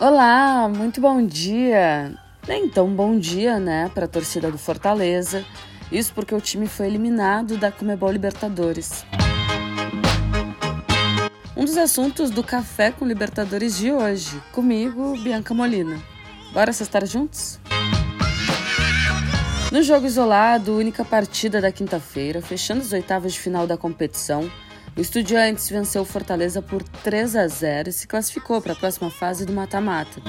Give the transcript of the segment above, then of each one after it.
Olá, muito bom dia. Nem tão bom dia, né, para a torcida do Fortaleza. Isso porque o time foi eliminado da Comebol Libertadores. Um dos assuntos do Café com Libertadores de hoje, comigo, Bianca Molina. Bora estar juntos? No jogo isolado, única partida da quinta-feira, fechando as oitavas de final da competição, o Estudiantes venceu Fortaleza por 3 a 0 e se classificou para a próxima fase do mata-mata.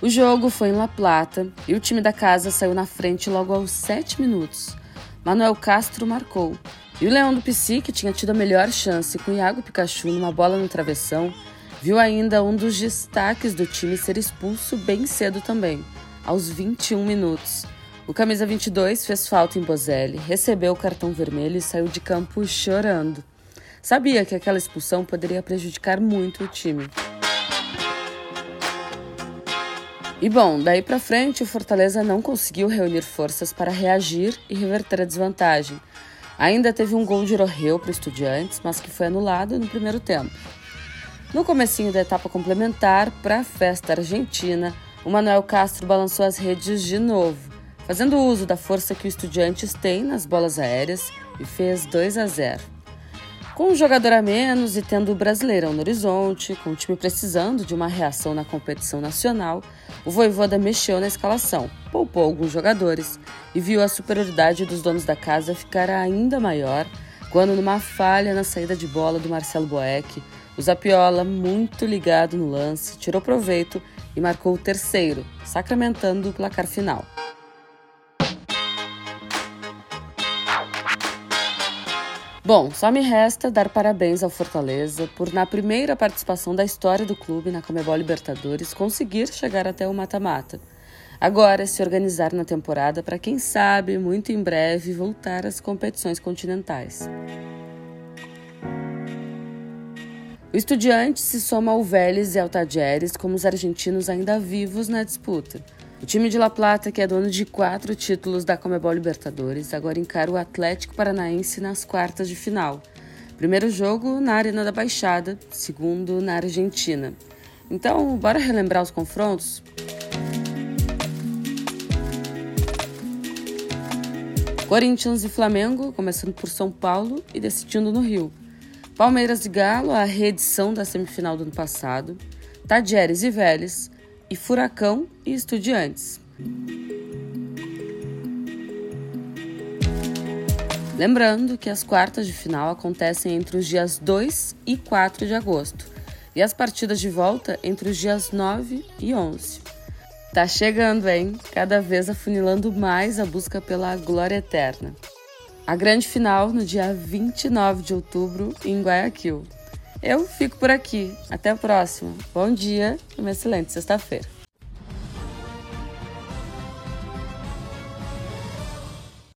O jogo foi em La Plata e o time da casa saiu na frente logo aos 7 minutos. Manuel Castro marcou. E o Leão do Psi, que tinha tido a melhor chance com Iago Pikachu numa bola no travessão, viu ainda um dos destaques do time ser expulso bem cedo também aos 21 minutos. O camisa 22 fez falta em Bozelli, recebeu o cartão vermelho e saiu de campo chorando. Sabia que aquela expulsão poderia prejudicar muito o time. E bom, daí para frente o Fortaleza não conseguiu reunir forças para reagir e reverter a desvantagem. Ainda teve um gol de Roheu para Estudiantes, mas que foi anulado no primeiro tempo. No comecinho da etapa complementar, para a festa argentina, o Manuel Castro balançou as redes de novo, fazendo uso da força que o Estudiantes tem nas bolas aéreas e fez 2 a 0. Com um jogador a menos e tendo o Brasileirão no horizonte, com o time precisando de uma reação na competição nacional, o Voivoda mexeu na escalação, poupou alguns jogadores e viu a superioridade dos donos da casa ficar ainda maior quando, numa falha na saída de bola do Marcelo Boeck, o Zapiola, muito ligado no lance, tirou proveito e marcou o terceiro, sacramentando o placar final. Bom, só me resta dar parabéns ao Fortaleza por, na primeira participação da história do clube na Comebol Libertadores, conseguir chegar até o mata-mata. Agora, se organizar na temporada para, quem sabe, muito em breve voltar às competições continentais. O Estudiante se soma ao Vélez e ao Tajeres como os argentinos ainda vivos na disputa. O time de La Plata, que é dono de quatro títulos da Comebol Libertadores, agora encara o Atlético Paranaense nas quartas de final. Primeiro jogo na Arena da Baixada, segundo na Argentina. Então, bora relembrar os confrontos? Corinthians e Flamengo, começando por São Paulo e decidindo no Rio. Palmeiras e Galo, a reedição da semifinal do ano passado, Tadieres e Vélez, e Furacão e Estudiantes. Lembrando que as quartas de final acontecem entre os dias 2 e 4 de agosto e as partidas de volta entre os dias 9 e 11. Tá chegando, hein? Cada vez afunilando mais a busca pela glória eterna a grande final no dia 29 de outubro em Guayaquil. Eu fico por aqui. Até a próxima. Bom dia e uma excelente sexta-feira.